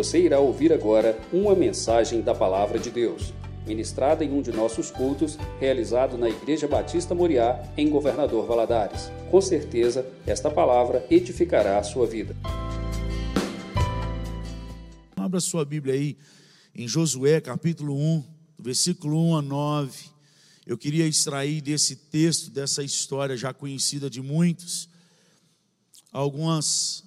Você irá ouvir agora uma mensagem da Palavra de Deus, ministrada em um de nossos cultos, realizado na Igreja Batista Moriá, em Governador Valadares. Com certeza, esta palavra edificará a sua vida. Abra sua Bíblia aí em Josué capítulo 1, versículo 1 a 9. Eu queria extrair desse texto, dessa história já conhecida de muitos, algumas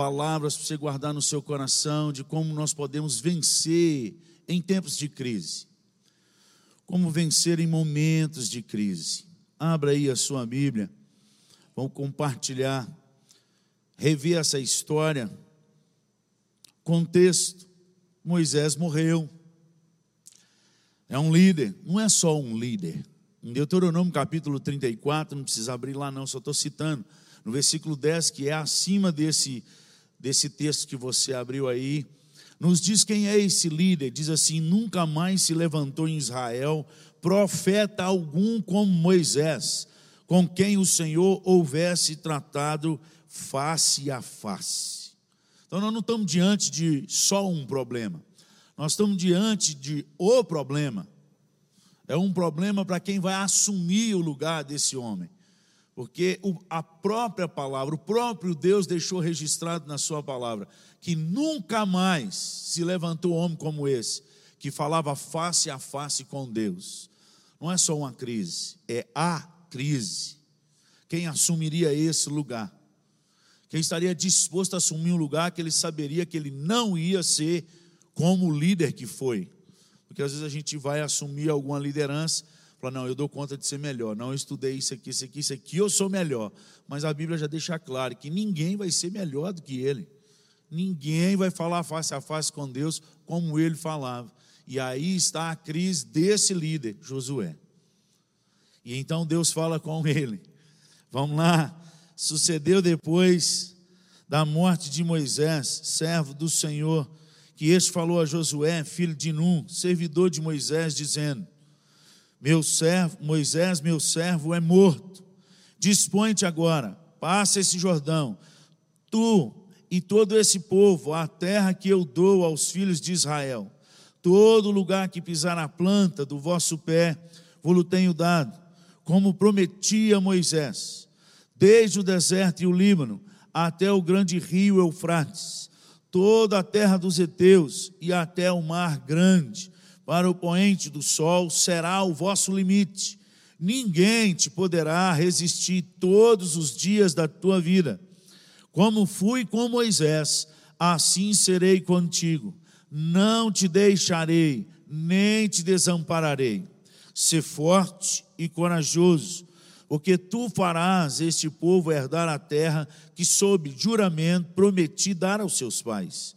palavras para você guardar no seu coração de como nós podemos vencer em tempos de crise. Como vencer em momentos de crise. Abra aí a sua Bíblia. Vamos compartilhar, rever essa história. Contexto: Moisés morreu. É um líder, não é só um líder. Em Deuteronômio capítulo 34, não precisa abrir lá, não, só estou citando. No versículo 10, que é acima desse desse texto que você abriu aí, nos diz quem é esse líder. Diz assim: nunca mais se levantou em Israel profeta algum como Moisés, com quem o Senhor houvesse tratado face a face. Então nós não estamos diante de só um problema, nós estamos diante de o problema. É um problema para quem vai assumir o lugar desse homem. Porque a própria palavra, o próprio Deus deixou registrado na sua palavra que nunca mais se levantou homem como esse, que falava face a face com Deus. Não é só uma crise, é a crise. Quem assumiria esse lugar? Quem estaria disposto a assumir um lugar que ele saberia que ele não ia ser como o líder que foi? Porque às vezes a gente vai assumir alguma liderança Fala, não, eu dou conta de ser melhor. Não, eu estudei isso aqui, isso aqui, isso aqui, eu sou melhor. Mas a Bíblia já deixa claro que ninguém vai ser melhor do que ele. Ninguém vai falar face a face com Deus como ele falava. E aí está a crise desse líder, Josué. E então Deus fala com ele. Vamos lá. Sucedeu depois da morte de Moisés, servo do Senhor, que este falou a Josué, filho de Num, servidor de Moisés, dizendo: meu servo, Moisés, meu servo, é morto. Dispõe-te agora, passa esse Jordão, tu e todo esse povo, a terra que eu dou aos filhos de Israel. Todo lugar que pisar a planta do vosso pé, vos tenho dado, como prometi a Moisés, desde o deserto e o Líbano, até o grande rio Eufrates, toda a terra dos heteus e até o mar grande, para o poente do sol será o vosso limite. Ninguém te poderá resistir todos os dias da tua vida. Como fui com Moisés, assim serei contigo. Não te deixarei, nem te desampararei. Ser forte e corajoso, porque tu farás este povo herdar a terra que, sob juramento, prometi dar aos seus pais.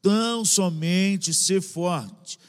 Tão somente ser forte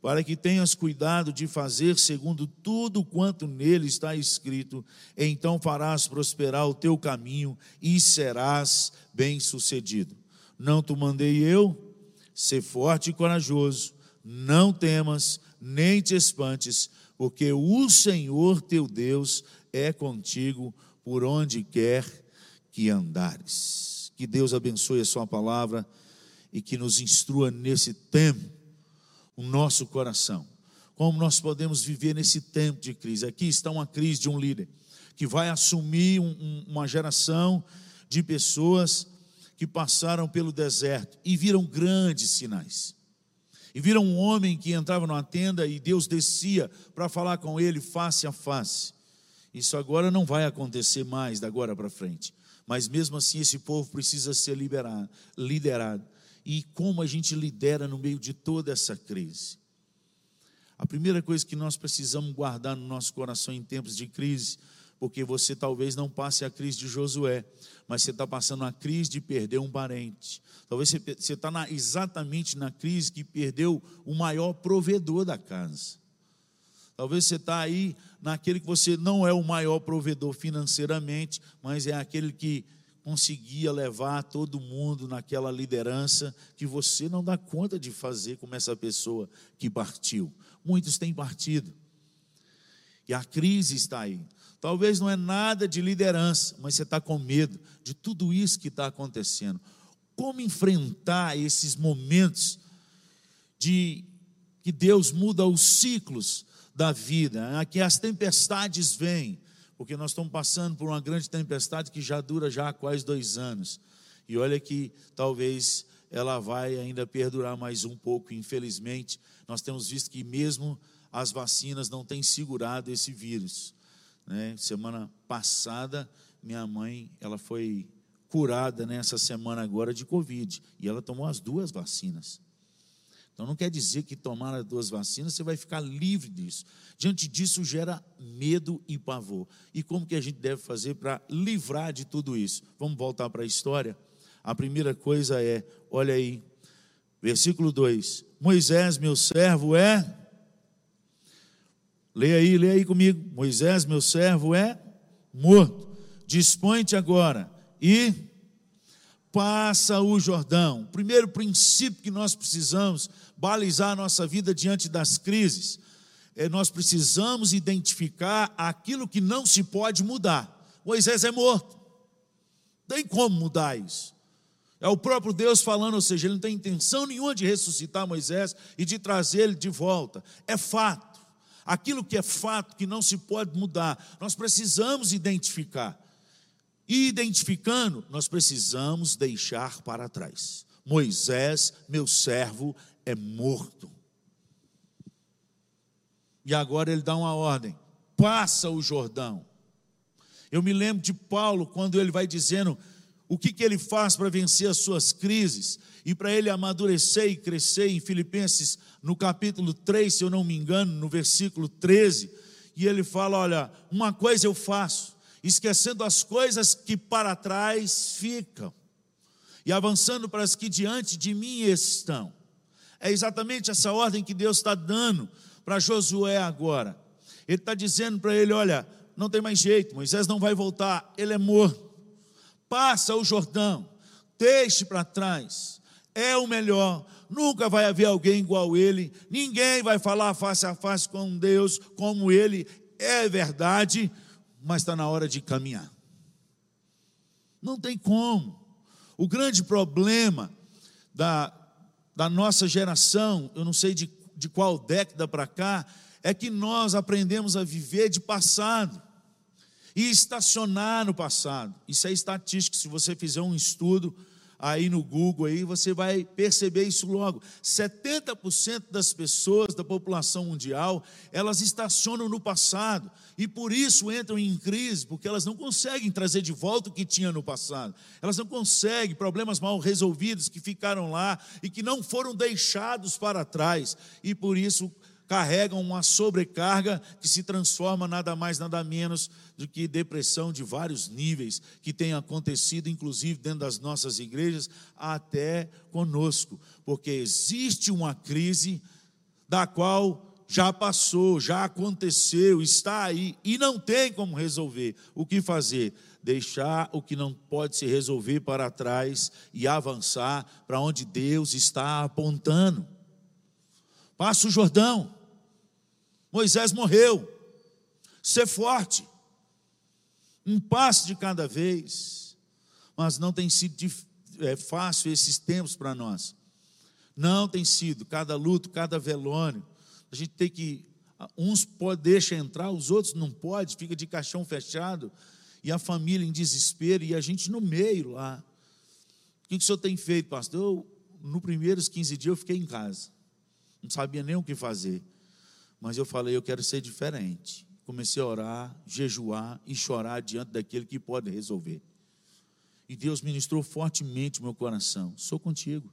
para que tenhas cuidado de fazer segundo tudo quanto nele está escrito, então farás prosperar o teu caminho e serás bem-sucedido. Não te mandei eu? Ser forte e corajoso, não temas, nem te espantes, porque o Senhor teu Deus é contigo por onde quer que andares. Que Deus abençoe a sua palavra e que nos instrua nesse tempo o nosso coração. Como nós podemos viver nesse tempo de crise? Aqui está uma crise de um líder que vai assumir um, um, uma geração de pessoas que passaram pelo deserto e viram grandes sinais. E viram um homem que entrava numa tenda e Deus descia para falar com ele face a face. Isso agora não vai acontecer mais da agora para frente. Mas mesmo assim esse povo precisa ser liberado, liderado e como a gente lidera no meio de toda essa crise. A primeira coisa que nós precisamos guardar no nosso coração em tempos de crise, porque você talvez não passe a crise de Josué, mas você está passando a crise de perder um parente. Talvez você está na, exatamente na crise que perdeu o maior provedor da casa. Talvez você está aí naquele que você não é o maior provedor financeiramente, mas é aquele que conseguia levar todo mundo naquela liderança que você não dá conta de fazer como essa pessoa que partiu. Muitos têm partido. E a crise está aí. Talvez não é nada de liderança, mas você está com medo de tudo isso que está acontecendo. Como enfrentar esses momentos de que Deus muda os ciclos da vida, né? que as tempestades vêm, porque nós estamos passando por uma grande tempestade que já dura já há quase dois anos. E olha que talvez ela vai ainda perdurar mais um pouco, infelizmente. Nós temos visto que mesmo as vacinas não têm segurado esse vírus. Né? Semana passada, minha mãe, ela foi curada nessa semana agora de Covid, e ela tomou as duas vacinas. Então não quer dizer que tomar as duas vacinas você vai ficar livre disso. Diante disso gera medo e pavor. E como que a gente deve fazer para livrar de tudo isso? Vamos voltar para a história. A primeira coisa é, olha aí, versículo 2: Moisés, meu servo, é Leia aí, leia aí comigo. Moisés, meu servo, é morto. Dispõe-te agora e passa o Jordão. Primeiro princípio que nós precisamos balizar a nossa vida diante das crises é nós precisamos identificar aquilo que não se pode mudar. Moisés é morto. Tem como mudar isso? É o próprio Deus falando, ou seja, ele não tem intenção nenhuma de ressuscitar Moisés e de trazer ele de volta. É fato aquilo que é fato, que não se pode mudar, nós precisamos identificar. E identificando, nós precisamos deixar para trás. Moisés, meu servo, é morto. E agora ele dá uma ordem: passa o Jordão. Eu me lembro de Paulo, quando ele vai dizendo o que, que ele faz para vencer as suas crises e para ele amadurecer e crescer em Filipenses, no capítulo 3, se eu não me engano, no versículo 13, e ele fala: Olha, uma coisa eu faço, esquecendo as coisas que para trás ficam, e avançando para as que diante de mim estão. É exatamente essa ordem que Deus está dando para Josué agora. Ele está dizendo para ele: Olha, não tem mais jeito, Moisés não vai voltar, ele é morto passa o Jordão, deixe para trás, é o melhor, nunca vai haver alguém igual ele, ninguém vai falar face a face com Deus como ele, é verdade, mas está na hora de caminhar. Não tem como. O grande problema da, da nossa geração, eu não sei de, de qual década para cá, é que nós aprendemos a viver de passado e estacionar no passado. Isso é estatístico, se você fizer um estudo aí no Google aí, você vai perceber isso logo. 70% das pessoas da população mundial, elas estacionam no passado e por isso entram em crise, porque elas não conseguem trazer de volta o que tinha no passado. Elas não conseguem problemas mal resolvidos que ficaram lá e que não foram deixados para trás. E por isso carregam uma sobrecarga que se transforma nada mais, nada menos do que depressão de vários níveis, que tem acontecido, inclusive dentro das nossas igrejas, até conosco, porque existe uma crise da qual já passou, já aconteceu, está aí e não tem como resolver. O que fazer? Deixar o que não pode se resolver para trás e avançar para onde Deus está apontando. Passa o Jordão. Moisés morreu. Ser forte. Um passo de cada vez. Mas não tem sido é, fácil esses tempos para nós. Não tem sido. Cada luto, cada velório. A gente tem que. Uns pode, deixa entrar, os outros não pode, fica de caixão fechado. E a família em desespero, e a gente no meio lá. O que, que o senhor tem feito, pastor? Eu, no primeiros 15 dias eu fiquei em casa. Não sabia nem o que fazer. Mas eu falei, eu quero ser diferente. Comecei a orar, jejuar e chorar diante daquele que pode resolver. E Deus ministrou fortemente meu coração. Sou contigo.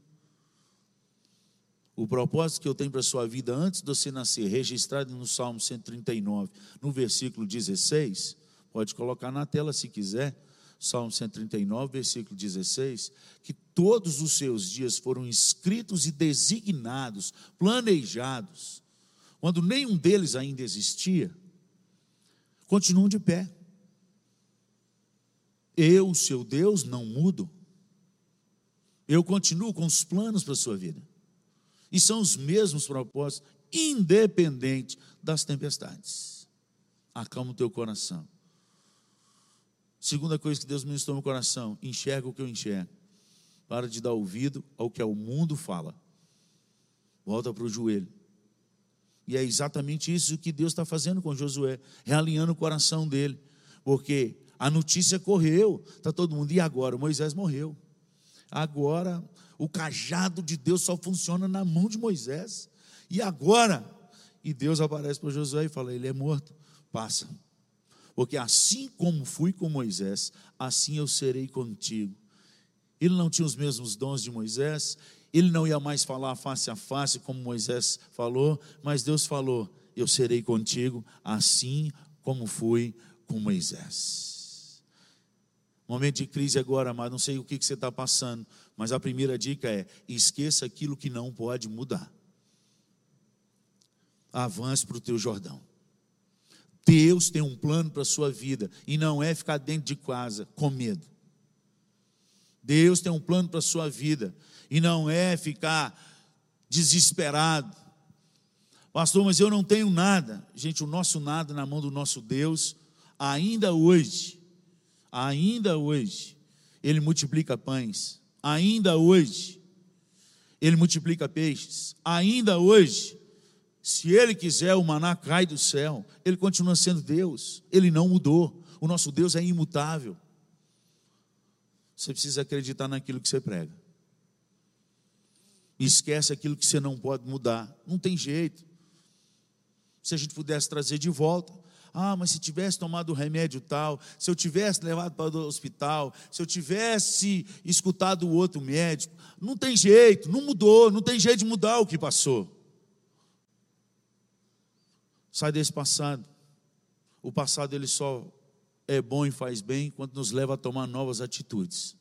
O propósito que eu tenho para a sua vida antes de você nascer, registrado no Salmo 139, no versículo 16, pode colocar na tela se quiser. Salmo 139, versículo 16, que todos os seus dias foram escritos e designados, planejados quando nenhum deles ainda existia, continuam de pé. Eu, seu Deus, não mudo. Eu continuo com os planos para a sua vida. E são os mesmos propósitos, independente das tempestades. Acalma o teu coração. Segunda coisa que Deus ministrou no coração: enxerga o que eu enxergo. Para de dar ouvido ao que o mundo fala. Volta para o joelho. E é exatamente isso que Deus está fazendo com Josué, realinhando o coração dele. Porque a notícia correu, está todo mundo, e agora? Moisés morreu. Agora, o cajado de Deus só funciona na mão de Moisés. E agora? E Deus aparece para Josué e fala: Ele é morto, passa. Porque assim como fui com Moisés, assim eu serei contigo. Ele não tinha os mesmos dons de Moisés, ele não ia mais falar face a face como Moisés falou, mas Deus falou: Eu serei contigo, assim como fui com Moisés. Momento de crise agora, mas não sei o que você está passando, mas a primeira dica é: esqueça aquilo que não pode mudar. Avance para o teu Jordão. Deus tem um plano para a sua vida e não é ficar dentro de casa com medo. Deus tem um plano para a sua vida e não é ficar desesperado. Pastor, mas eu não tenho nada. Gente, o nosso nada na mão do nosso Deus, ainda hoje, ainda hoje, Ele multiplica pães, ainda hoje, Ele multiplica peixes, ainda hoje, se Ele quiser, o maná cai do céu, Ele continua sendo Deus, Ele não mudou, o nosso Deus é imutável. Você precisa acreditar naquilo que você prega. E esquece aquilo que você não pode mudar. Não tem jeito. Se a gente pudesse trazer de volta, ah, mas se tivesse tomado o remédio tal, se eu tivesse levado para o hospital, se eu tivesse escutado o outro médico, não tem jeito, não mudou, não tem jeito de mudar o que passou. Sai desse passado. O passado ele só é bom e faz bem quando nos leva a tomar novas atitudes.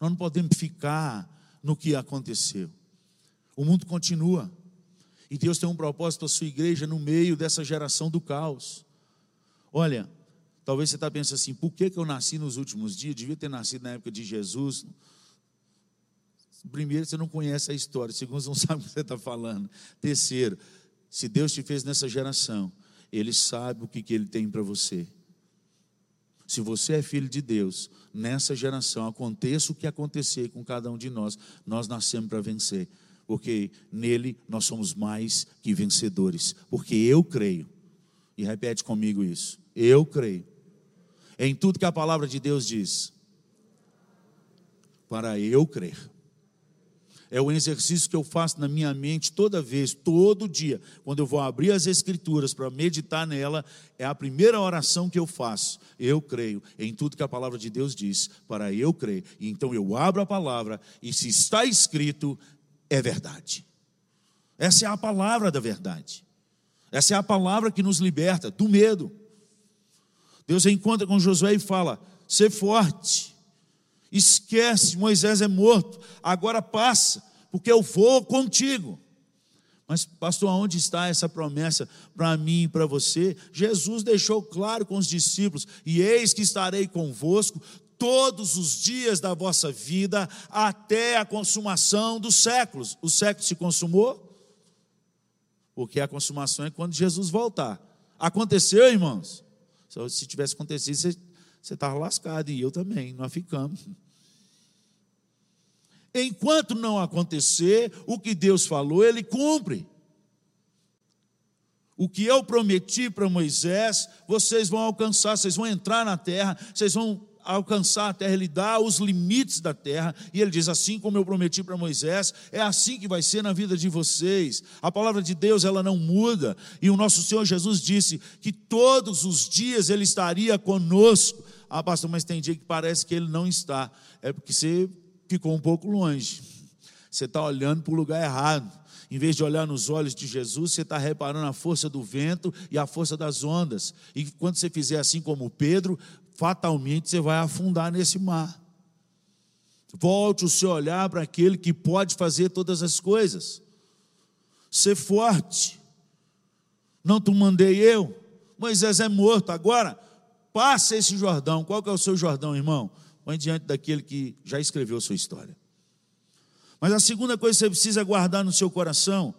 Nós não podemos ficar no que aconteceu. O mundo continua. E Deus tem um propósito a sua igreja no meio dessa geração do caos. Olha, talvez você está pensando assim: por que, que eu nasci nos últimos dias? Devia ter nascido na época de Jesus. Primeiro, você não conhece a história. Segundo, você não sabe o que você está falando. Terceiro, se Deus te fez nessa geração, Ele sabe o que, que Ele tem para você. Se você é filho de Deus, nessa geração, aconteça o que acontecer com cada um de nós, nós nascemos para vencer, porque nele nós somos mais que vencedores, porque eu creio, e repete comigo isso, eu creio, em tudo que a palavra de Deus diz, para eu crer. É o exercício que eu faço na minha mente toda vez, todo dia, quando eu vou abrir as Escrituras para meditar nela, é a primeira oração que eu faço. Eu creio em tudo que a palavra de Deus diz, para eu crer. Então eu abro a palavra, e se está escrito, é verdade. Essa é a palavra da verdade. Essa é a palavra que nos liberta do medo. Deus encontra com Josué e fala: ser forte Esquece, Moisés é morto, agora passa, porque eu vou contigo. Mas, pastor, onde está essa promessa para mim e para você? Jesus deixou claro com os discípulos: e eis que estarei convosco todos os dias da vossa vida, até a consumação dos séculos. O século se consumou? Porque a consumação é quando Jesus voltar. Aconteceu, irmãos? Se tivesse acontecido, você estava lascado e eu também, nós ficamos. Enquanto não acontecer o que Deus falou, ele cumpre. O que eu prometi para Moisés, vocês vão alcançar, vocês vão entrar na terra, vocês vão alcançar a terra, ele dá os limites da terra, e ele diz: assim como eu prometi para Moisés, é assim que vai ser na vida de vocês. A palavra de Deus, ela não muda, e o nosso Senhor Jesus disse que todos os dias ele estaria conosco. Ah, pastor, mas tem dia que parece que ele não está. É porque você ficou um pouco longe. Você está olhando para o lugar errado. Em vez de olhar nos olhos de Jesus, você está reparando a força do vento e a força das ondas. E quando você fizer assim como Pedro, fatalmente você vai afundar nesse mar. Volte o seu olhar para aquele que pode fazer todas as coisas. Ser forte. Não te mandei eu? Moisés é morto, agora passa esse Jordão. Qual que é o seu Jordão, irmão? Põe diante daquele que já escreveu sua história. Mas a segunda coisa que você precisa guardar no seu coração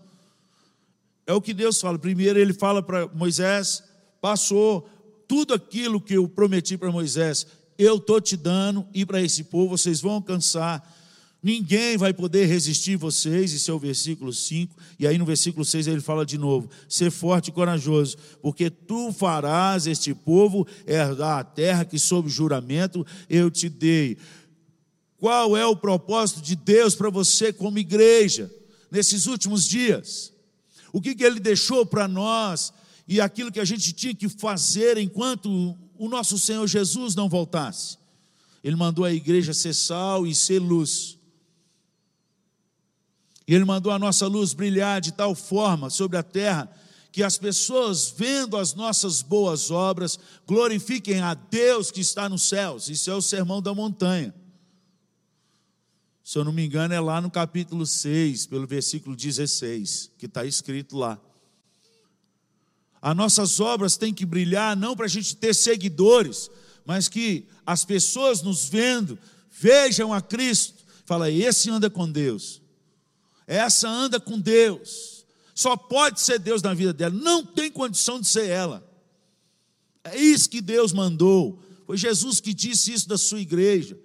é o que Deus fala. Primeiro, ele fala para Moisés: passou tudo aquilo que eu prometi para Moisés, eu estou te dando, e para esse povo vocês vão alcançar. Ninguém vai poder resistir vocês, esse é o versículo 5. E aí no versículo 6 ele fala de novo: ser forte e corajoso, porque tu farás este povo herdar a terra que, sob juramento, eu te dei. Qual é o propósito de Deus para você, como igreja, nesses últimos dias? O que, que ele deixou para nós e aquilo que a gente tinha que fazer enquanto o nosso Senhor Jesus não voltasse? Ele mandou a igreja ser sal e ser luz. E Ele mandou a nossa luz brilhar de tal forma sobre a terra que as pessoas, vendo as nossas boas obras, glorifiquem a Deus que está nos céus. Isso é o sermão da montanha. Se eu não me engano, é lá no capítulo 6, pelo versículo 16, que está escrito lá. As nossas obras têm que brilhar não para a gente ter seguidores, mas que as pessoas nos vendo vejam a Cristo. Fala, esse anda com Deus. Essa anda com Deus. Só pode ser Deus na vida dela. Não tem condição de ser ela. É isso que Deus mandou. Foi Jesus que disse isso da sua igreja.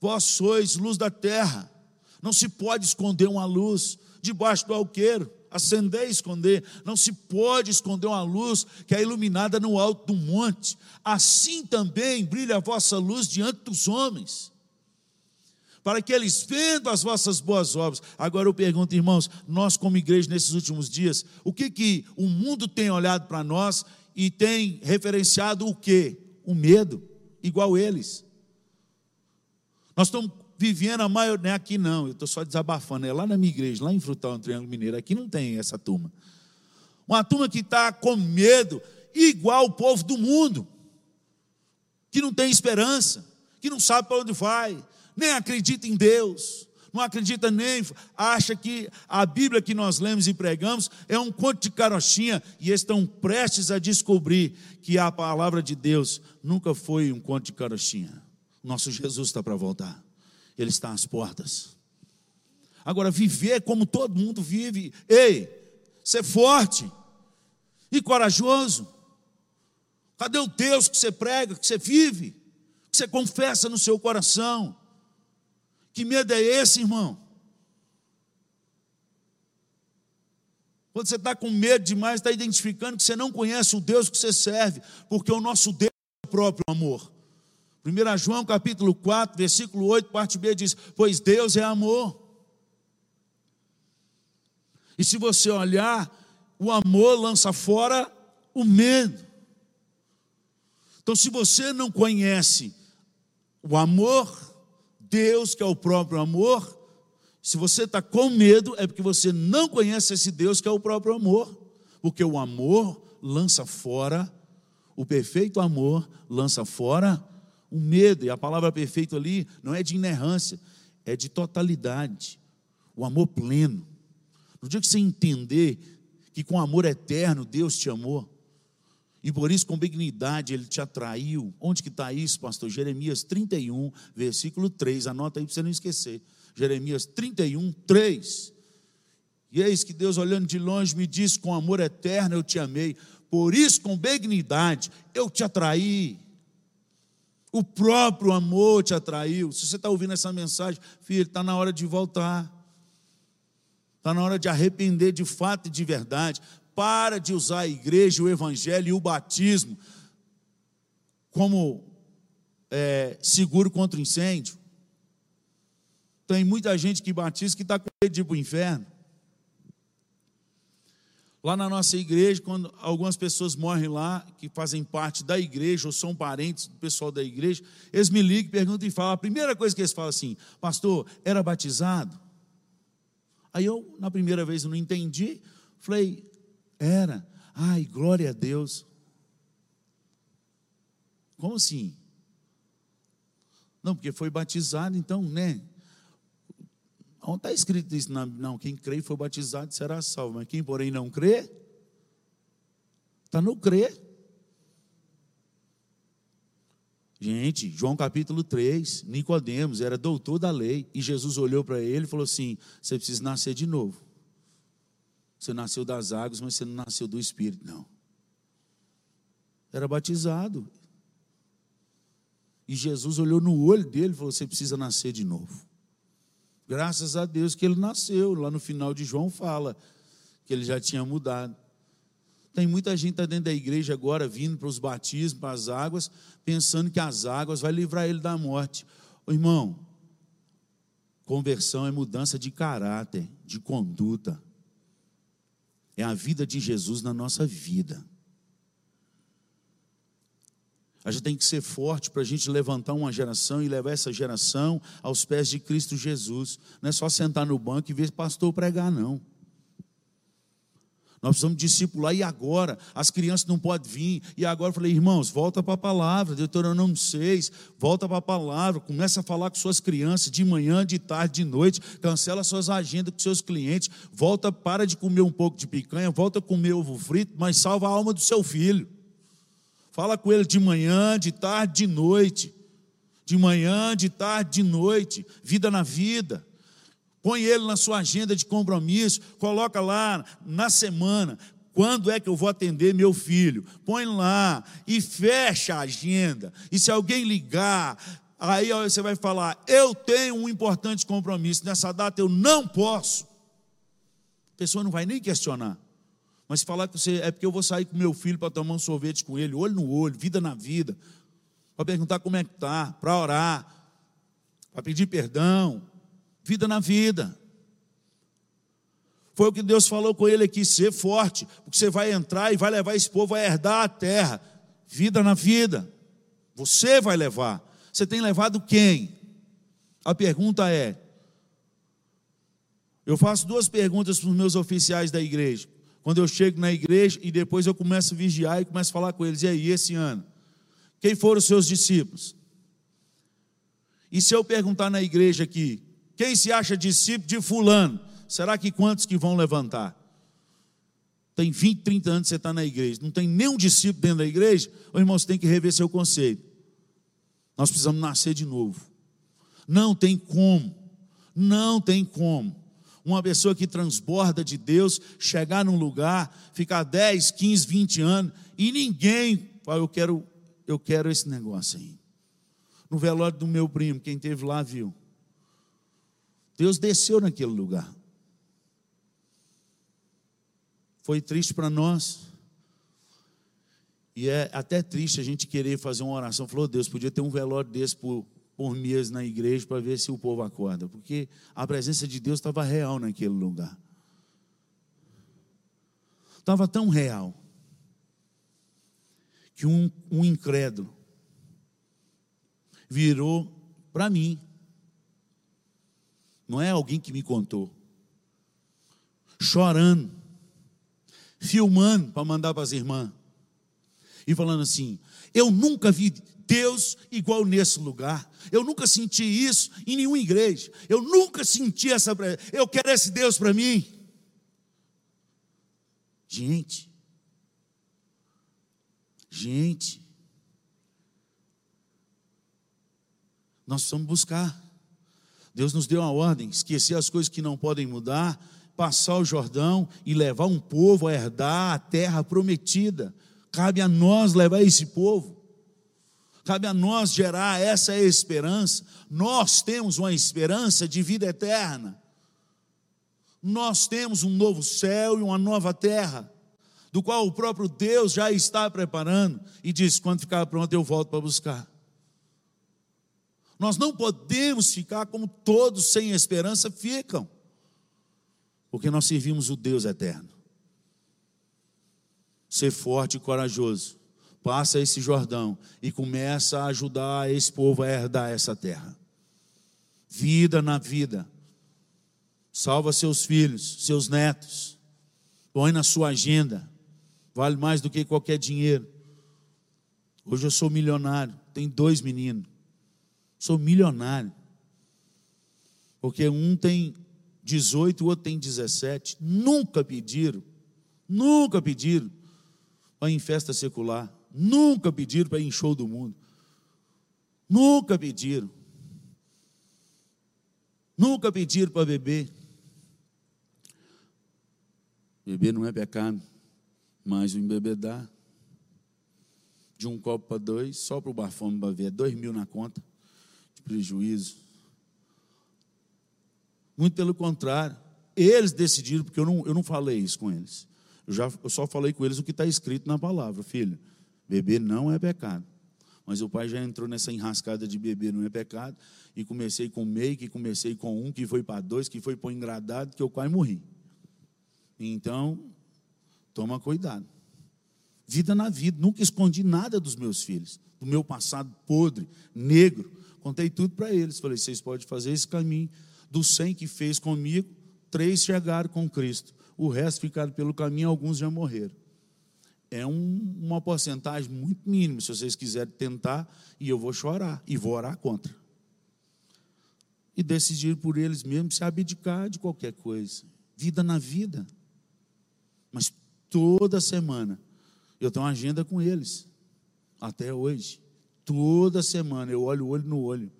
Vós sois luz da terra. Não se pode esconder uma luz debaixo do alqueiro. Acender e esconder. Não se pode esconder uma luz que é iluminada no alto do monte. Assim também brilha a vossa luz diante dos homens para que eles vendo as vossas boas obras. Agora eu pergunto, irmãos, nós como igreja nesses últimos dias, o que que o mundo tem olhado para nós e tem referenciado o quê? O medo, igual eles. Nós estamos vivendo a maioria, não é aqui não, eu estou só desabafando, é lá na minha igreja, lá em Frutal, no Triângulo Mineiro, aqui não tem essa turma. Uma turma que está com medo, igual o povo do mundo, que não tem esperança, que não sabe para onde vai, nem acredita em Deus, não acredita nem, acha que a Bíblia que nós lemos e pregamos é um conto de carochinha e estão prestes a descobrir que a palavra de Deus nunca foi um conto de carochinha. Nosso Jesus está para voltar, Ele está às portas. Agora, viver como todo mundo vive, ei, ser forte e corajoso. Cadê o Deus que você prega, que você vive, que você confessa no seu coração? Que medo é esse, irmão? Quando você está com medo demais, está identificando que você não conhece o Deus que você serve, porque o nosso Deus é o próprio amor. 1 João capítulo 4, versículo 8, parte B diz: Pois Deus é amor. E se você olhar, o amor lança fora o medo. Então, se você não conhece o amor, Deus, que é o próprio amor, se você está com medo, é porque você não conhece esse Deus que é o próprio amor, porque o amor lança fora, o perfeito amor lança fora o medo, e a palavra perfeito ali não é de inerrância, é de totalidade, o amor pleno. No dia que você entender que com amor eterno Deus te amou, e por isso, com benignidade, ele te atraiu. Onde que está isso, pastor? Jeremias 31, versículo 3. Anota aí para você não esquecer. Jeremias 31, 3. E eis que Deus, olhando de longe, me diz: Com amor eterno eu te amei. Por isso, com benignidade, eu te atraí. O próprio amor te atraiu. Se você está ouvindo essa mensagem, filho, está na hora de voltar. Está na hora de arrepender de fato e de verdade para de usar a igreja, o evangelho e o batismo como é, seguro contra o incêndio. Tem muita gente que batiza que está com medo de ir para o inferno. Lá na nossa igreja, quando algumas pessoas morrem lá, que fazem parte da igreja ou são parentes do pessoal da igreja, eles me ligam, perguntam e falam. A primeira coisa que eles falam assim, pastor, era batizado? Aí eu, na primeira vez, não entendi, falei, era. Ai, glória a Deus. Como assim? Não, porque foi batizado, então, né? Onde está escrito isso? Não, quem crê e foi batizado será salvo, mas quem, porém, não crê, Está no crer. Gente, João capítulo 3, Nicodemos era doutor da lei, e Jesus olhou para ele e falou assim: Você precisa nascer de novo. Você nasceu das águas, mas você não nasceu do Espírito, não. Era batizado. E Jesus olhou no olho dele e falou: Você precisa nascer de novo. Graças a Deus que ele nasceu. Lá no final de João fala que ele já tinha mudado. Tem muita gente tá dentro da igreja agora, vindo para os batismos, para as águas, pensando que as águas vai livrar ele da morte. Ô, irmão, conversão é mudança de caráter, de conduta. É a vida de Jesus na nossa vida. A gente tem que ser forte para a gente levantar uma geração e levar essa geração aos pés de Cristo Jesus. Não é só sentar no banco e ver pastor pregar, não. Nós precisamos discipular e agora as crianças não podem vir. E agora eu falei, irmãos, volta para a palavra, Deuteronômio 6, volta para a palavra, começa a falar com suas crianças de manhã, de tarde, de noite, cancela suas agendas com seus clientes, volta, para de comer um pouco de picanha, volta a comer ovo frito, mas salva a alma do seu filho. Fala com ele de manhã, de tarde, de noite. De manhã, de tarde, de noite. Vida na vida. Põe ele na sua agenda de compromisso, coloca lá na semana, quando é que eu vou atender meu filho? Põe lá e fecha a agenda. E se alguém ligar, aí você vai falar: eu tenho um importante compromisso, nessa data eu não posso. A pessoa não vai nem questionar. Mas se falar que você é porque eu vou sair com meu filho para tomar um sorvete com ele, olho no olho, vida na vida, para perguntar como é que está, para orar, para pedir perdão, vida na vida. Foi o que Deus falou com ele aqui: ser forte, porque você vai entrar e vai levar esse povo a herdar a terra. Vida na vida. Você vai levar. Você tem levado quem? A pergunta é: eu faço duas perguntas para os meus oficiais da igreja. Quando eu chego na igreja e depois eu começo a vigiar e começo a falar com eles: e aí, esse ano? Quem foram os seus discípulos? E se eu perguntar na igreja aqui, quem se acha discípulo de fulano? Será que quantos que vão levantar? Tem 20, 30 anos que você está na igreja, não tem nenhum discípulo dentro da igreja, ô irmão, você tem que rever seu conceito. Nós precisamos nascer de novo. Não tem como, não tem como. Uma pessoa que transborda de Deus, chegar num lugar, ficar 10, 15, 20 anos, e ninguém, eu quero, eu quero esse negócio aí. No velório do meu primo, quem teve lá viu. Deus desceu naquele lugar. Foi triste para nós. E é até triste a gente querer fazer uma oração. Falou, Deus, podia ter um velório desse por, por mês na igreja para ver se o povo acorda. Porque a presença de Deus estava real naquele lugar. Estava tão real que um, um incrédulo virou para mim não é alguém que me contou. Chorando, filmando para mandar para as irmãs. E falando assim: Eu nunca vi Deus igual nesse lugar. Eu nunca senti isso em nenhuma igreja. Eu nunca senti essa. Eu quero esse Deus para mim. Gente, gente, nós precisamos buscar. Deus nos deu uma ordem: esquecer as coisas que não podem mudar, passar o Jordão e levar um povo a herdar a terra prometida. Cabe a nós levar esse povo. Cabe a nós gerar essa esperança. Nós temos uma esperança de vida eterna. Nós temos um novo céu e uma nova terra, do qual o próprio Deus já está preparando e diz: quando ficar pronto, eu volto para buscar. Nós não podemos ficar como todos sem esperança ficam, porque nós servimos o Deus eterno. Ser forte e corajoso, passa esse Jordão e começa a ajudar esse povo a herdar essa terra. Vida na vida, salva seus filhos, seus netos, põe na sua agenda, vale mais do que qualquer dinheiro. Hoje eu sou milionário, tenho dois meninos. Sou milionário. Porque um tem 18, o outro tem 17. Nunca pediram. Nunca pediram. Para ir em festa secular. Nunca pediram para ir em show do mundo. Nunca pediram. Nunca pediram para beber. Beber não é pecado, mas o embebedar. De um copo para dois, só para o bafome para ver, é dois mil na conta de prejuízo. Muito pelo contrário, eles decidiram, porque eu não, eu não falei isso com eles. Eu, já, eu só falei com eles o que está escrito na palavra, filho. Beber não é pecado. Mas o pai já entrou nessa enrascada de beber não é pecado. E comecei com meio, que comecei com um, que foi para dois, que foi para engradado, que eu quase morri. Então, toma cuidado. Vida na vida. Nunca escondi nada dos meus filhos, do meu passado podre, negro. Contei tudo para eles. Falei, vocês podem fazer esse caminho. Dos cem que fez comigo, três chegaram com Cristo. O resto ficaram pelo caminho, alguns já morreram. É um, uma porcentagem muito mínima, se vocês quiserem tentar, e eu vou chorar, e vou orar contra. E decidir por eles mesmos se abdicar de qualquer coisa. Vida na vida. Mas toda semana eu tenho uma agenda com eles. Até hoje. Toda semana eu olho olho no olho.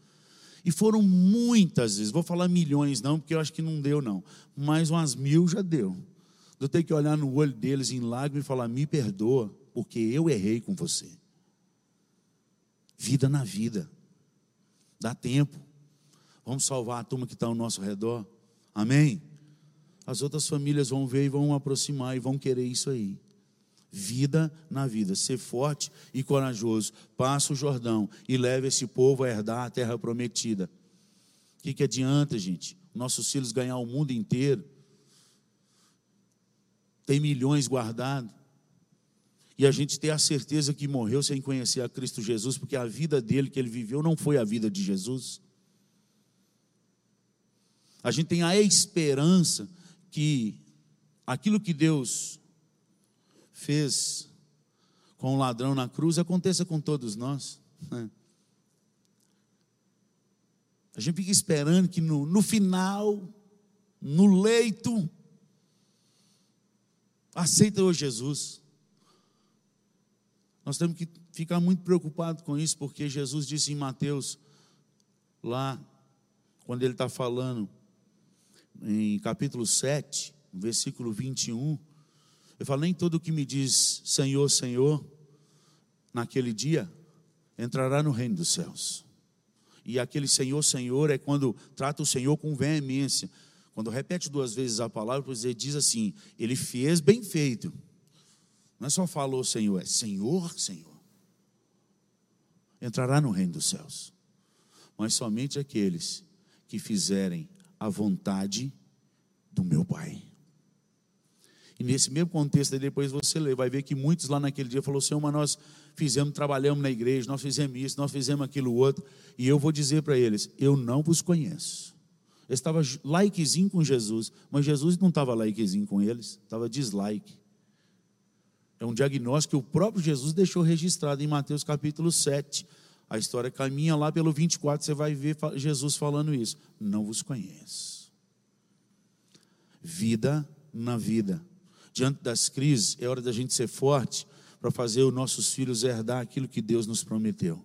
E foram muitas vezes, vou falar milhões não, porque eu acho que não deu não, mas umas mil já deu. Eu tenho que olhar no olho deles em lágrimas e falar: me perdoa, porque eu errei com você. Vida na vida, dá tempo. Vamos salvar a turma que está ao nosso redor. Amém? As outras famílias vão ver e vão aproximar e vão querer isso aí vida na vida. Ser forte e corajoso. Passa o Jordão e leve esse povo a herdar a terra prometida. O que, que adianta, gente? Nossos filhos ganhar o mundo inteiro. Tem milhões guardados. E a gente ter a certeza que morreu sem conhecer a Cristo Jesus, porque a vida dele que ele viveu não foi a vida de Jesus. A gente tem a esperança que aquilo que Deus fez com o ladrão na cruz aconteça com todos nós. Né? A gente fica esperando que no, no final, no leito, aceita o Jesus. Nós temos que ficar muito preocupados com isso, porque Jesus disse em Mateus, lá, quando ele está falando, em capítulo 7, versículo 21, eu falo, nem todo que me diz Senhor, Senhor, naquele dia, entrará no reino dos céus. E aquele Senhor, Senhor é quando trata o Senhor com veemência. Quando repete duas vezes a palavra, ele diz assim: Ele fez bem feito. Não é só falou Senhor, é Senhor, Senhor. Entrará no reino dos céus. Mas somente aqueles que fizerem a vontade do meu Pai. E nesse mesmo contexto, depois você lê, vai ver que muitos lá naquele dia falaram, Senhor, mas nós fizemos, trabalhamos na igreja, nós fizemos isso, nós fizemos aquilo outro. E eu vou dizer para eles, eu não vos conheço. Eu estava likezinho com Jesus, mas Jesus não estava likezinho com eles, estava dislike. É um diagnóstico que o próprio Jesus deixou registrado em Mateus capítulo 7. A história caminha lá pelo 24, você vai ver Jesus falando isso. Não vos conheço. Vida na vida diante das crises, é hora da gente ser forte para fazer os nossos filhos herdar aquilo que Deus nos prometeu.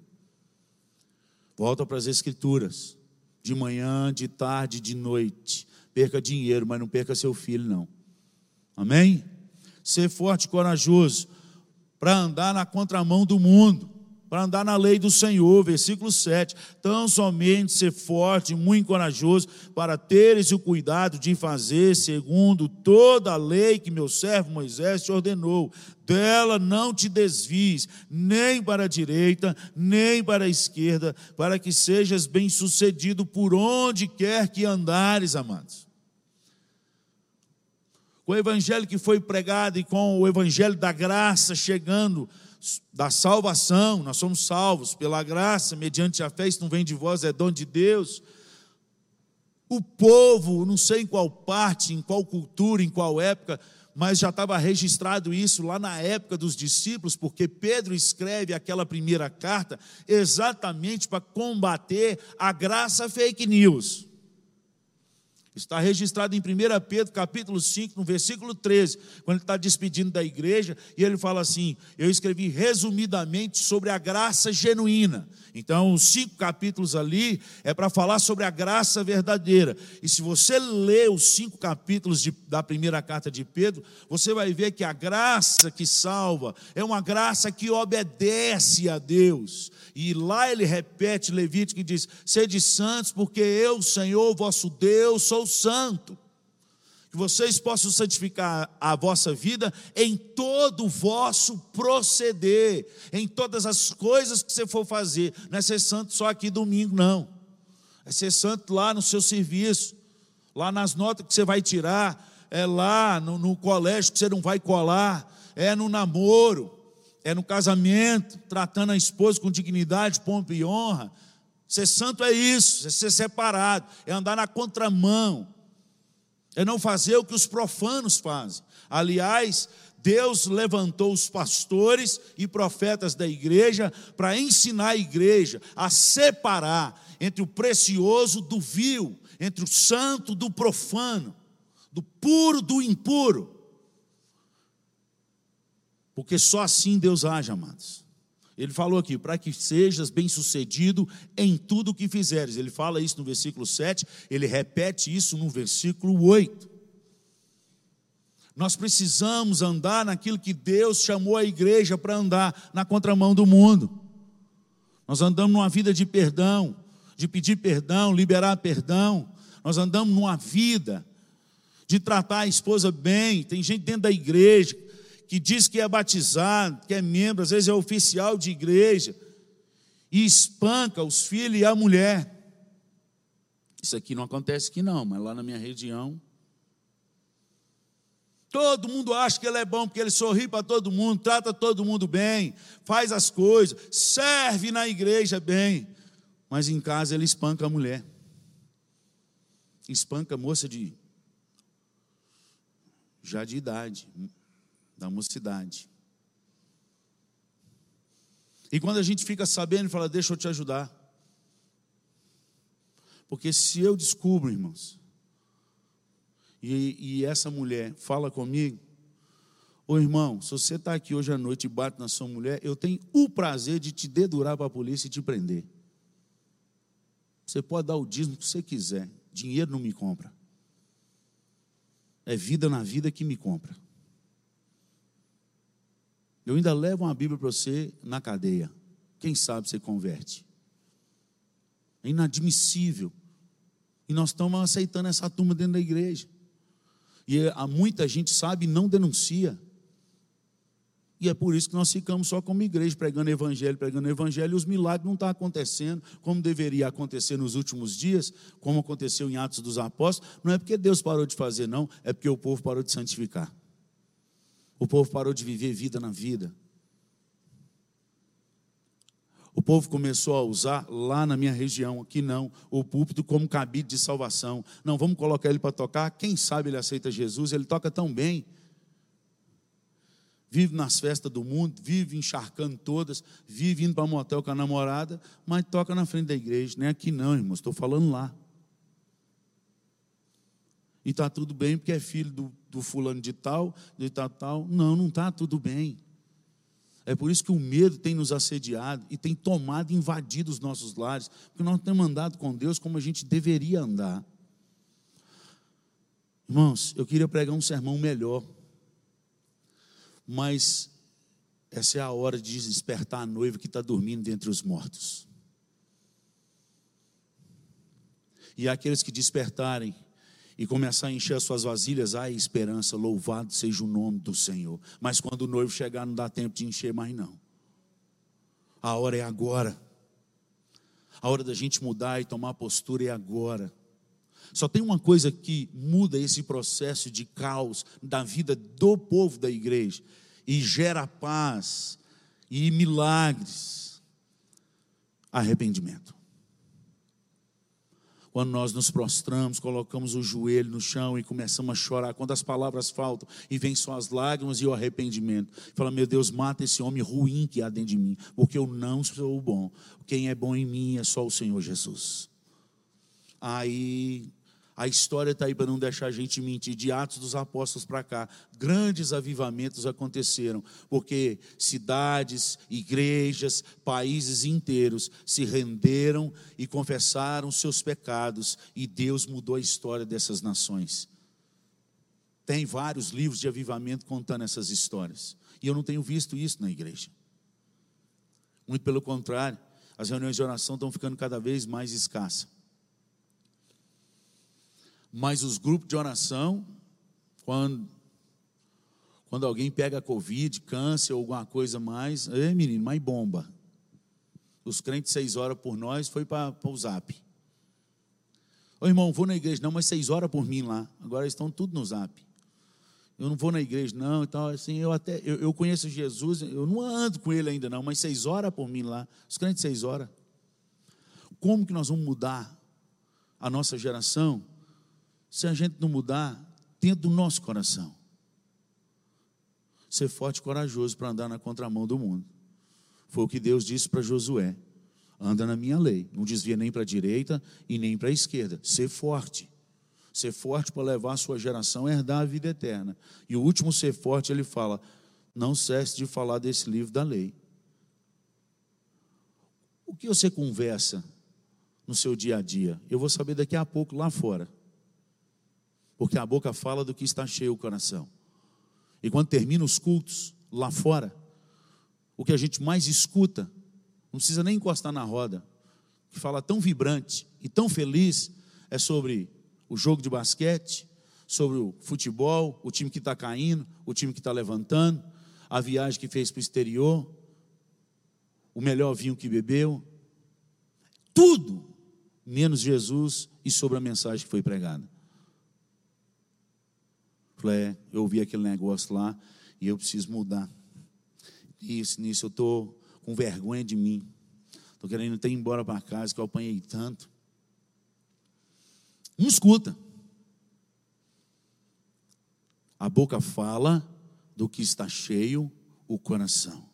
Volta para as Escrituras, de manhã, de tarde, de noite. Perca dinheiro, mas não perca seu filho, não. Amém? Ser forte e corajoso para andar na contramão do mundo para andar na lei do Senhor, versículo 7. Tão somente ser forte e muito corajoso para teres o cuidado de fazer segundo toda a lei que meu servo Moisés te ordenou. Dela não te desvies, nem para a direita, nem para a esquerda, para que sejas bem-sucedido por onde quer que andares, amados. Com o evangelho que foi pregado e com o evangelho da graça chegando da salvação, nós somos salvos pela graça, mediante a fé, isso não vem de vós, é dom de Deus. O povo, não sei em qual parte, em qual cultura, em qual época, mas já estava registrado isso lá na época dos discípulos, porque Pedro escreve aquela primeira carta exatamente para combater a graça fake news. Está registrado em 1 Pedro, capítulo 5, no versículo 13, quando ele está despedindo da igreja, e ele fala assim: Eu escrevi resumidamente sobre a graça genuína. Então, os cinco capítulos ali é para falar sobre a graça verdadeira. E se você ler os cinco capítulos de, da primeira carta de Pedro, você vai ver que a graça que salva é uma graça que obedece a Deus. E lá ele repete Levítico e diz: Sede santos, porque eu, Senhor, vosso Deus, sou santo. Que vocês possam santificar a vossa vida em todo o vosso proceder, em todas as coisas que você for fazer. Não é ser santo só aqui domingo, não. É ser santo lá no seu serviço, lá nas notas que você vai tirar, é lá no, no colégio que você não vai colar, é no namoro, é no casamento, tratando a esposa com dignidade, pompa e honra. Ser santo é isso, é ser separado, é andar na contramão, é não fazer o que os profanos fazem. Aliás, Deus levantou os pastores e profetas da igreja para ensinar a igreja a separar entre o precioso do vil, entre o santo do profano, do puro do impuro. Porque só assim Deus age, amados. Ele falou aqui, para que sejas bem-sucedido em tudo o que fizeres. Ele fala isso no versículo 7, ele repete isso no versículo 8. Nós precisamos andar naquilo que Deus chamou a igreja para andar, na contramão do mundo. Nós andamos numa vida de perdão, de pedir perdão, liberar perdão. Nós andamos numa vida de tratar a esposa bem. Tem gente dentro da igreja que diz que é batizado, que é membro, às vezes é oficial de igreja, e espanca os filhos e a mulher. Isso aqui não acontece aqui não, mas lá na minha região. Todo mundo acha que ele é bom porque ele sorri para todo mundo, trata todo mundo bem, faz as coisas, serve na igreja bem, mas em casa ele espanca a mulher, espanca a moça de já de idade, da mocidade. E quando a gente fica sabendo, fala, deixa eu te ajudar. Porque se eu descubro, irmãos, e, e essa mulher fala comigo, ô irmão, se você está aqui hoje à noite e bate na sua mulher, eu tenho o prazer de te dedurar para a polícia e te prender. Você pode dar o dízimo que você quiser, dinheiro não me compra. É vida na vida que me compra. Eu ainda levo uma Bíblia para você na cadeia. Quem sabe você converte. É inadmissível. E nós estamos aceitando essa turma dentro da igreja. E há muita gente sabe e não denuncia. E é por isso que nós ficamos só como igreja, pregando evangelho, pregando evangelho, e os milagres não estão acontecendo como deveria acontecer nos últimos dias, como aconteceu em Atos dos Apóstolos. Não é porque Deus parou de fazer, não, é porque o povo parou de santificar. O povo parou de viver vida na vida. O povo começou a usar lá na minha região, aqui não, o púlpito como cabide de salvação. Não, vamos colocar ele para tocar. Quem sabe ele aceita Jesus, ele toca tão bem. Vive nas festas do mundo, vive encharcando todas, vive indo para motel com a namorada, mas toca na frente da igreja. Nem aqui não, irmão, estou falando lá. E está tudo bem porque é filho do, do fulano de tal, de tal, tal. Não, não está tudo bem. É por isso que o medo tem nos assediado e tem tomado, invadido os nossos lares, porque nós não temos andado com Deus como a gente deveria andar. Irmãos, eu queria pregar um sermão melhor, mas essa é a hora de despertar a noiva que está dormindo dentre os mortos. E aqueles que despertarem, e começar a encher as suas vasilhas, ai esperança, louvado seja o nome do Senhor. Mas quando o noivo chegar, não dá tempo de encher mais, não. A hora é agora. A hora da gente mudar e tomar postura é agora. Só tem uma coisa que muda esse processo de caos da vida do povo da igreja e gera paz e milagres: arrependimento quando nós nos prostramos, colocamos o joelho no chão e começamos a chorar, quando as palavras faltam e vem só as lágrimas e o arrependimento. Fala, meu Deus, mata esse homem ruim que há dentro de mim, porque eu não sou bom. Quem é bom em mim é só o Senhor Jesus. Aí A história está aí para não deixar a gente mentir. De Atos dos Apóstolos para cá, grandes avivamentos aconteceram, porque cidades, igrejas, países inteiros se renderam e confessaram seus pecados, e Deus mudou a história dessas nações. Tem vários livros de avivamento contando essas histórias, e eu não tenho visto isso na igreja. Muito pelo contrário, as reuniões de oração estão ficando cada vez mais escassas. Mas os grupos de oração, quando, quando alguém pega Covid, câncer ou alguma coisa mais, ei menino, mais bomba. Os crentes seis horas por nós foi para o zap. Ô irmão, vou na igreja, não, mas seis horas por mim lá. Agora estão tudo no zap. Eu não vou na igreja, não. Então, assim, eu até eu, eu conheço Jesus, eu não ando com ele ainda, não, mas seis horas por mim lá. Os crentes seis horas. Como que nós vamos mudar a nossa geração se a gente não mudar dentro do nosso coração. Ser forte e corajoso para andar na contramão do mundo. Foi o que Deus disse para Josué: anda na minha lei, não desvia nem para a direita e nem para a esquerda. Ser forte. Ser forte para levar a sua geração a herdar a vida eterna. E o último ser forte, ele fala: não cesse de falar desse livro da lei. O que você conversa no seu dia a dia? Eu vou saber daqui a pouco lá fora porque a boca fala do que está cheio o coração. E quando termina os cultos lá fora, o que a gente mais escuta, não precisa nem encostar na roda, que fala tão vibrante e tão feliz, é sobre o jogo de basquete, sobre o futebol, o time que está caindo, o time que está levantando, a viagem que fez para o exterior, o melhor vinho que bebeu, tudo menos Jesus e sobre a mensagem que foi pregada. Falei, é, eu ouvi aquele negócio lá e eu preciso mudar. Isso, nisso eu estou com vergonha de mim. Estou querendo ter embora para casa, que eu apanhei tanto. Não escuta. A boca fala do que está cheio o coração.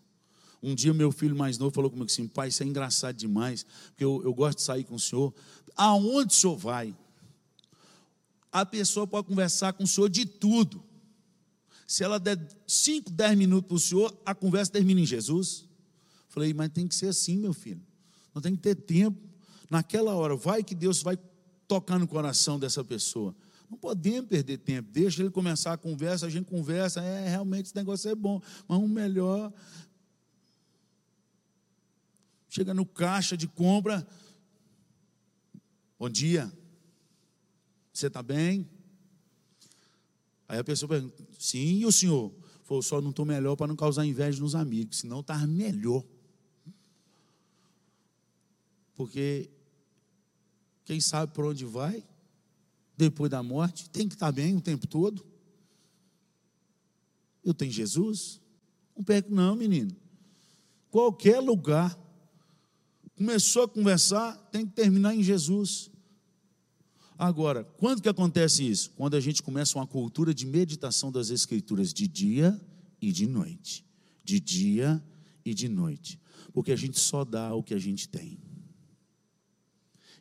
Um dia meu filho mais novo falou comigo assim, pai, isso é engraçado demais, porque eu, eu gosto de sair com o senhor. Aonde o senhor vai? A pessoa pode conversar com o senhor de tudo. Se ela der 5, 10 minutos para o senhor, a conversa termina em Jesus. Falei, mas tem que ser assim, meu filho. Não tem que ter tempo. Naquela hora, vai que Deus vai tocar no coração dessa pessoa. Não podemos perder tempo. Deixa ele começar a conversa, a gente conversa. É, realmente esse negócio é bom. Mas o melhor. Chega no caixa de compra. Bom dia. Você está bem? Aí a pessoa pergunta: Sim, e o senhor? Falou: Só não estou melhor para não causar inveja nos amigos, senão estava melhor. Porque quem sabe por onde vai, depois da morte, tem que estar tá bem o tempo todo. Eu tenho Jesus? Não perco, não, menino. Qualquer lugar. Começou a conversar, tem que terminar em Jesus. Agora, quando que acontece isso? Quando a gente começa uma cultura de meditação das Escrituras de dia e de noite. De dia e de noite. Porque a gente só dá o que a gente tem.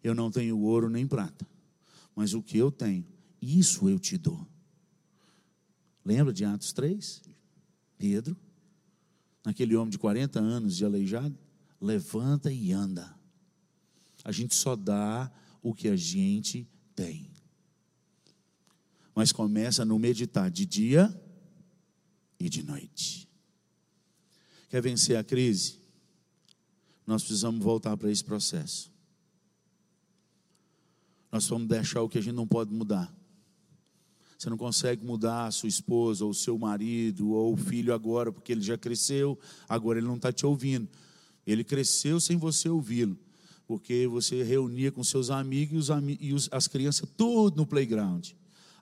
Eu não tenho ouro nem prata, mas o que eu tenho, isso eu te dou. Lembra de Atos 3? Pedro, naquele homem de 40 anos de aleijado, levanta e anda. A gente só dá o que a gente tem. Mas começa no meditar de dia e de noite. Quer vencer a crise? Nós precisamos voltar para esse processo. Nós vamos deixar o que a gente não pode mudar. Você não consegue mudar a sua esposa, ou o seu marido, ou o filho agora, porque ele já cresceu, agora ele não está te ouvindo. Ele cresceu sem você ouvi-lo porque você reunia com seus amigos e, os, as crianças tudo no playground.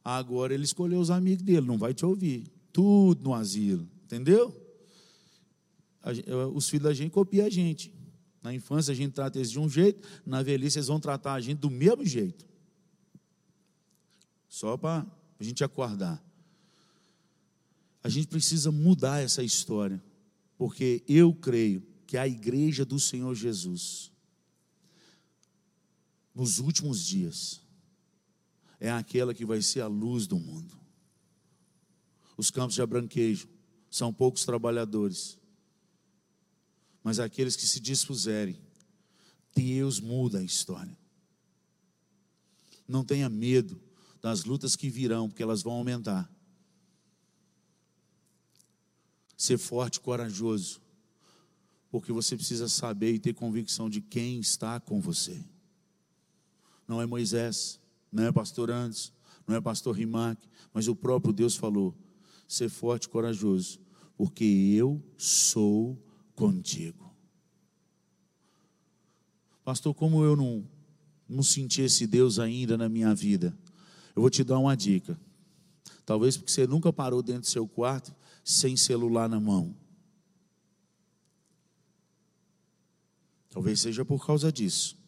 Agora ele escolheu os amigos dele, não vai te ouvir. Tudo no asilo, entendeu? os filhos da gente copiam a gente. Na infância a gente trata eles de um jeito, na velhice eles vão tratar a gente do mesmo jeito. Só para a gente acordar. A gente precisa mudar essa história, porque eu creio que a igreja do Senhor Jesus nos últimos dias, é aquela que vai ser a luz do mundo. Os campos de abranquejo são poucos trabalhadores, mas aqueles que se dispuserem, Deus muda a história. Não tenha medo das lutas que virão, porque elas vão aumentar. Ser forte e corajoso, porque você precisa saber e ter convicção de quem está com você. Não é Moisés, não é pastor Andes, não é pastor Rimac, mas o próprio Deus falou: ser forte e corajoso, porque eu sou contigo. Pastor, como eu não, não senti esse Deus ainda na minha vida? Eu vou te dar uma dica. Talvez porque você nunca parou dentro do seu quarto sem celular na mão. Talvez seja por causa disso.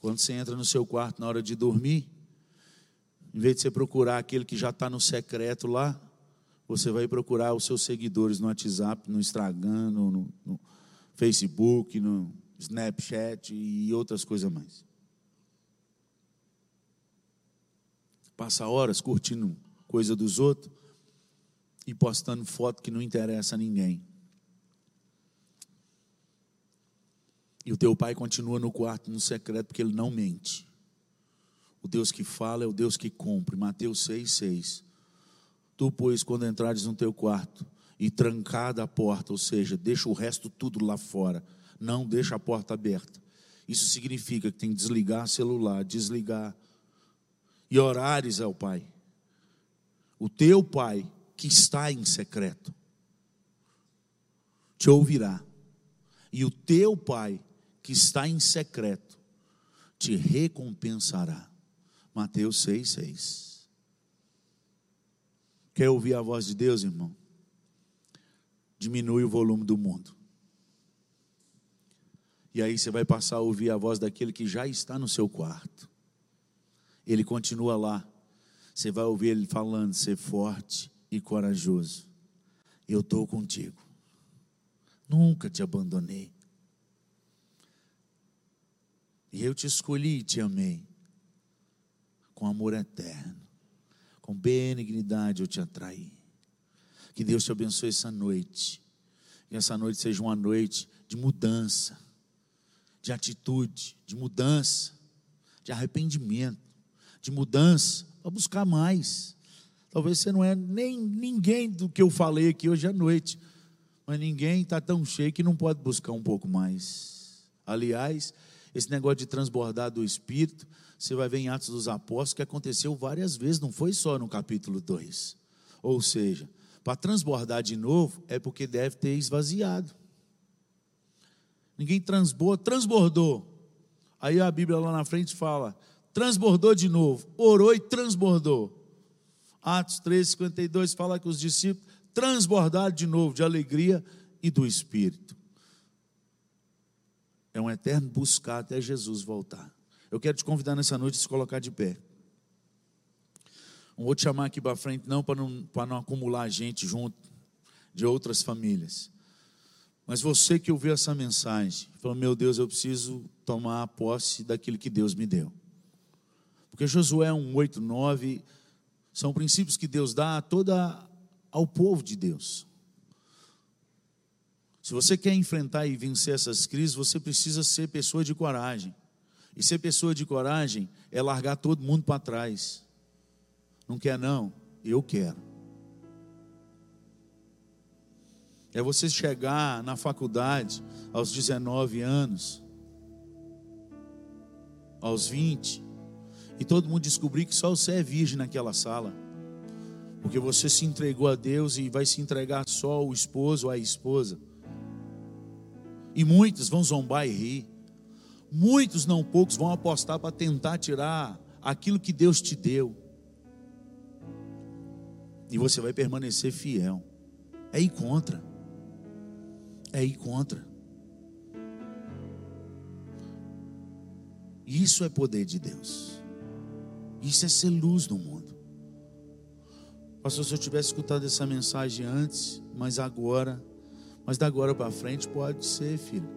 Quando você entra no seu quarto na hora de dormir, em vez de você procurar aquele que já está no secreto lá, você vai procurar os seus seguidores no WhatsApp, no Instagram, no, no, no Facebook, no Snapchat e outras coisas mais. Passa horas curtindo coisa dos outros e postando foto que não interessa a ninguém. E o teu pai continua no quarto, no secreto, porque ele não mente. O Deus que fala é o Deus que cumpre. Mateus 6, 6. Tu, pois, quando entrares no teu quarto e trancada a porta, ou seja, deixa o resto tudo lá fora, não deixa a porta aberta. Isso significa que tem que desligar celular, desligar e orares ao Pai. O teu Pai que está em secreto te ouvirá. E o teu Pai que está em secreto te recompensará. Mateus 6, 6. Quer ouvir a voz de Deus, irmão? Diminui o volume do mundo. E aí você vai passar a ouvir a voz daquele que já está no seu quarto. Ele continua lá. Você vai ouvir ele falando: ser forte e corajoso. Eu estou contigo. Nunca te abandonei. E eu te escolhi e te amei. Com amor eterno. Com benignidade eu te atraí. Que Deus te abençoe essa noite. Que essa noite seja uma noite de mudança, de atitude, de mudança, de arrependimento, de mudança, para buscar mais. Talvez você não é nem ninguém do que eu falei aqui hoje à noite, mas ninguém está tão cheio que não pode buscar um pouco mais. Aliás, esse negócio de transbordar do Espírito, você vai ver em Atos dos Apóstolos que aconteceu várias vezes, não foi só no capítulo 2. Ou seja, para transbordar de novo é porque deve ter esvaziado. Ninguém transborda, transbordou. Aí a Bíblia lá na frente fala: transbordou de novo, orou e transbordou. Atos 3, 52 fala que os discípulos transbordaram de novo de alegria e do Espírito. É um eterno buscar até Jesus voltar. Eu quero te convidar nessa noite a se colocar de pé. Não vou te chamar aqui para frente, não, para não, não acumular gente junto de outras famílias. Mas você que ouviu essa mensagem, falou: Meu Deus, eu preciso tomar a posse daquilo que Deus me deu. Porque Josué 1, 8, 9 são princípios que Deus dá toda ao povo de Deus. Se você quer enfrentar e vencer essas crises, você precisa ser pessoa de coragem. E ser pessoa de coragem é largar todo mundo para trás. Não quer não? Eu quero. É você chegar na faculdade aos 19 anos, aos 20, e todo mundo descobrir que só você é virgem naquela sala. Porque você se entregou a Deus e vai se entregar só ao esposo ou à esposa. E muitos vão zombar e rir. Muitos, não poucos, vão apostar para tentar tirar aquilo que Deus te deu. E você vai permanecer fiel. É ir contra. É ir contra. Isso é poder de Deus. Isso é ser luz no mundo. Pastor, se eu tivesse escutado essa mensagem antes, mas agora mas da agora para frente pode ser, filho.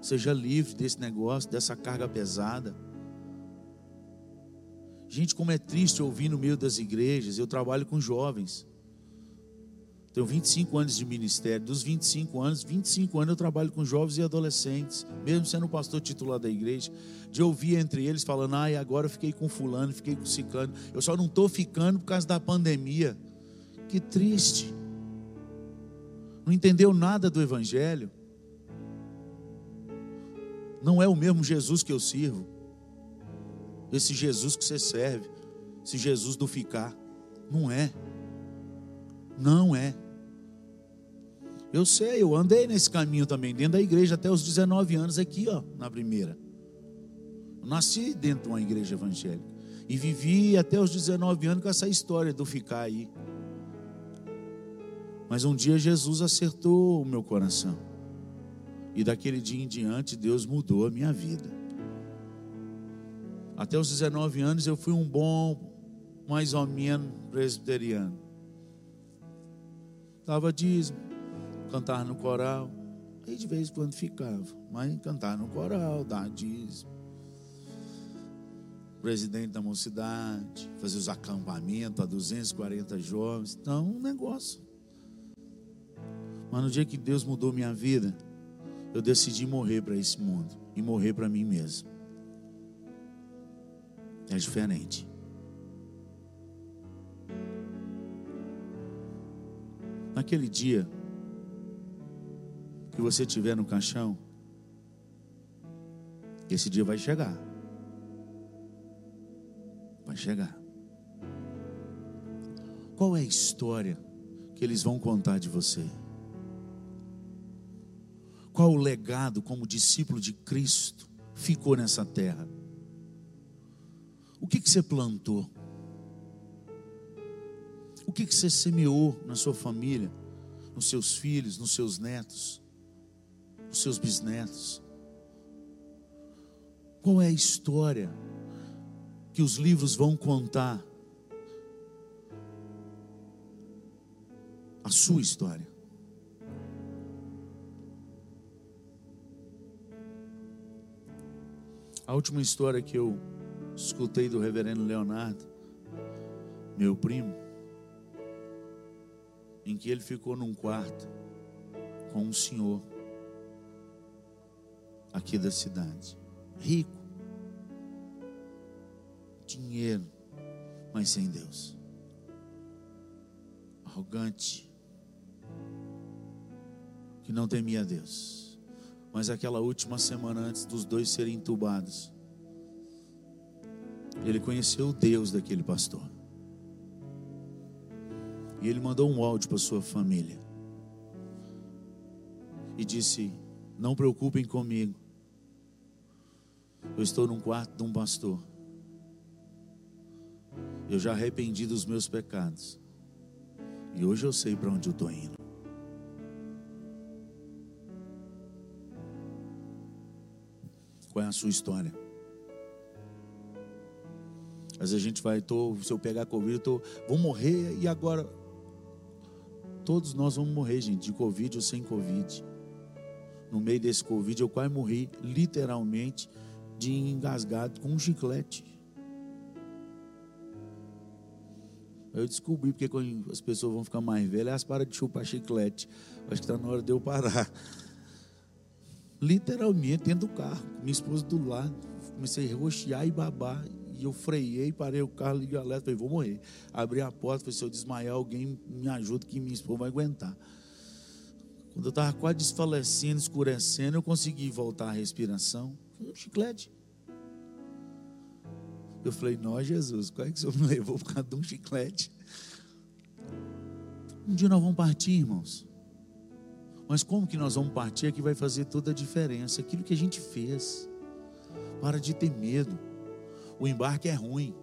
Seja livre desse negócio, dessa carga pesada. Gente, como é triste ouvir no meio das igrejas. Eu trabalho com jovens. Tenho 25 anos de ministério. Dos 25 anos, 25 anos eu trabalho com jovens e adolescentes, mesmo sendo pastor titular da igreja. De ouvir entre eles falando: ai, agora eu fiquei com Fulano, fiquei com Ciclano. Eu só não estou ficando por causa da pandemia. Que triste. Não entendeu nada do Evangelho. Não é o mesmo Jesus que eu sirvo. Esse Jesus que você serve. Esse Jesus do ficar. Não é. Não é. Eu sei, eu andei nesse caminho também, dentro da igreja, até os 19 anos, aqui, ó, na primeira. Eu nasci dentro de uma igreja evangélica. E vivi até os 19 anos com essa história do ficar aí. Mas um dia Jesus acertou o meu coração. E daquele dia em diante, Deus mudou a minha vida. Até os 19 anos, eu fui um bom, mais ou menos, presbiteriano. Dava dízimo cantar no coral. Aí de vez em quando ficava, mas cantar no coral, dar dízimo. Presidente da mocidade, fazer os acampamentos a 240 jovens. Então, um negócio. Mas no dia que Deus mudou minha vida, eu decidi morrer para esse mundo e morrer para mim mesmo. É diferente. Naquele dia, que você tiver no caixão, esse dia vai chegar. Vai chegar. Qual é a história que eles vão contar de você? Qual o legado como discípulo de Cristo ficou nessa terra? O que, que você plantou? O que, que você semeou na sua família, nos seus filhos, nos seus netos? os seus bisnetos? Qual é a história que os livros vão contar? A sua história. A última história que eu escutei do reverendo Leonardo, meu primo, em que ele ficou num quarto com um senhor aqui da cidade. Rico, dinheiro, mas sem Deus. Arrogante, que não temia Deus. Mas aquela última semana antes dos dois serem entubados, ele conheceu o Deus daquele pastor. E ele mandou um áudio para sua família. E disse: Não preocupem comigo. Eu estou num quarto de um pastor. Eu já arrependi dos meus pecados. E hoje eu sei para onde eu estou indo. Qual é a sua história? Às vezes a gente vai, tô, se eu pegar Covid, eu tô, vou morrer e agora? Todos nós vamos morrer, gente, de Covid ou sem Covid. No meio desse Covid, eu quase morri, literalmente de engasgado com um chiclete. Eu descobri porque as pessoas vão ficar mais velhas, elas param de chupar chiclete. Acho que está na hora de eu parar. Literalmente dentro do carro, minha esposa do lado. Comecei a roxear e babar. E eu freiei, parei o carro, liguei o alerta, falei, vou morrer. Abri a porta, falei, se eu desmaiar, alguém me ajuda que minha esposa vai aguentar. Quando eu estava quase desfalecendo, escurecendo, eu consegui voltar à respiração um chiclete. Eu falei, nós, Jesus, qual é que o Senhor me levou por causa de um chiclete? Um dia nós vamos partir, irmãos. Mas como que nós vamos partir é que vai fazer toda a diferença. Aquilo que a gente fez. Para de ter medo. O embarque é ruim.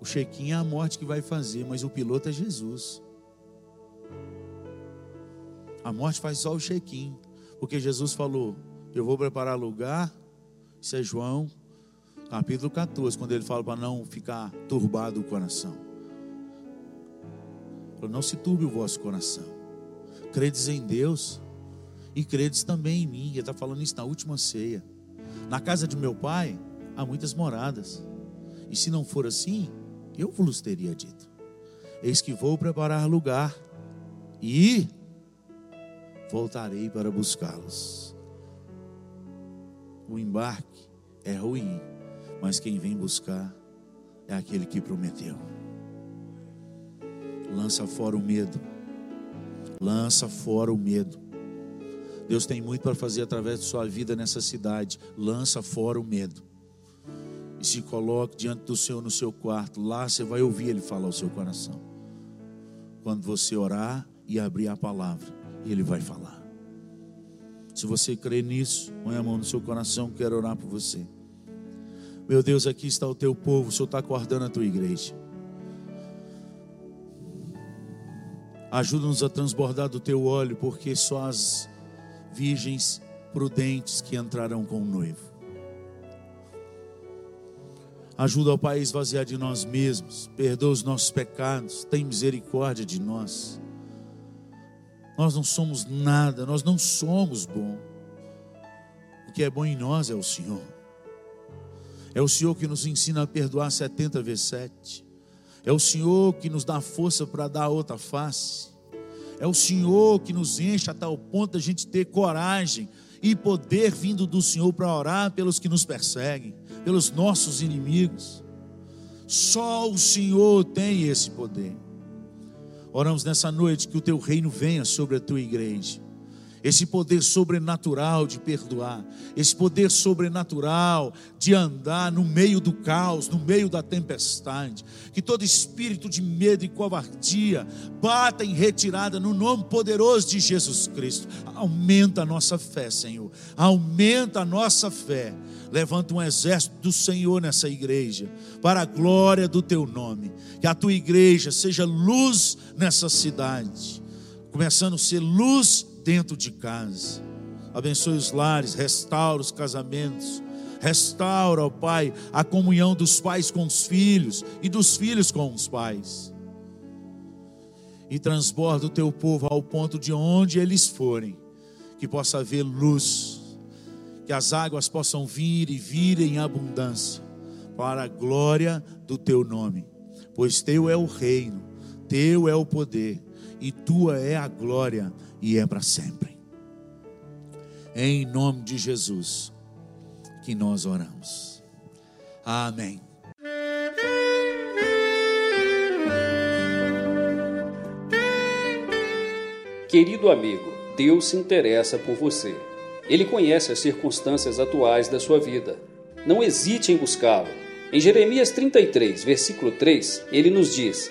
O chequinho é a morte que vai fazer, mas o piloto é Jesus. A morte faz só o chequinho. Porque Jesus falou: Eu vou preparar lugar isso é João, capítulo 14, quando ele fala para não ficar turbado o coração. Não se turbe o vosso coração. Credes em Deus e credes também em mim. Ele está falando isso na última ceia. Na casa de meu pai há muitas moradas. E se não for assim, eu vos teria dito: Eis que vou preparar lugar e voltarei para buscá-los. O embarque é ruim, mas quem vem buscar é aquele que prometeu. Lança fora o medo. Lança fora o medo. Deus tem muito para fazer através de sua vida nessa cidade. Lança fora o medo. E se coloque diante do Senhor no seu quarto. Lá você vai ouvir Ele falar ao seu coração. Quando você orar e abrir a palavra, Ele vai falar. Se você crê nisso, põe a mão no seu coração, quero orar por você. Meu Deus, aqui está o teu povo, o Senhor está acordando a tua igreja. Ajuda-nos a transbordar do teu óleo, porque só as virgens prudentes que entrarão com o noivo. Ajuda ao Pai a esvaziar de nós mesmos, perdoa os nossos pecados, tem misericórdia de nós. Nós não somos nada, nós não somos bom. O que é bom em nós é o Senhor. É o Senhor que nos ensina a perdoar 70 vezes 7. É o Senhor que nos dá força para dar outra face. É o Senhor que nos enche a tal ponto da gente ter coragem e poder vindo do Senhor para orar pelos que nos perseguem, pelos nossos inimigos. Só o Senhor tem esse poder. Oramos nessa noite que o teu reino venha sobre a tua igreja esse poder sobrenatural de perdoar, esse poder sobrenatural de andar no meio do caos, no meio da tempestade, que todo espírito de medo e covardia bata em retirada no nome poderoso de Jesus Cristo. Aumenta a nossa fé, Senhor, aumenta a nossa fé. Levanta um exército do Senhor nessa igreja, para a glória do teu nome. Que a tua igreja seja luz nessa cidade, começando a ser luz dentro de casa. Abençoe os lares, restaura os casamentos. Restaura, ó Pai, a comunhão dos pais com os filhos e dos filhos com os pais. E transborda o teu povo ao ponto de onde eles forem, que possa haver luz, que as águas possam vir e vir em abundância, para a glória do teu nome. Pois teu é o reino, teu é o poder, e tua é a glória e é para sempre. Em nome de Jesus que nós oramos. Amém. Querido amigo, Deus se interessa por você. Ele conhece as circunstâncias atuais da sua vida. Não hesite em buscá-lo. Em Jeremias 33, versículo 3, ele nos diz: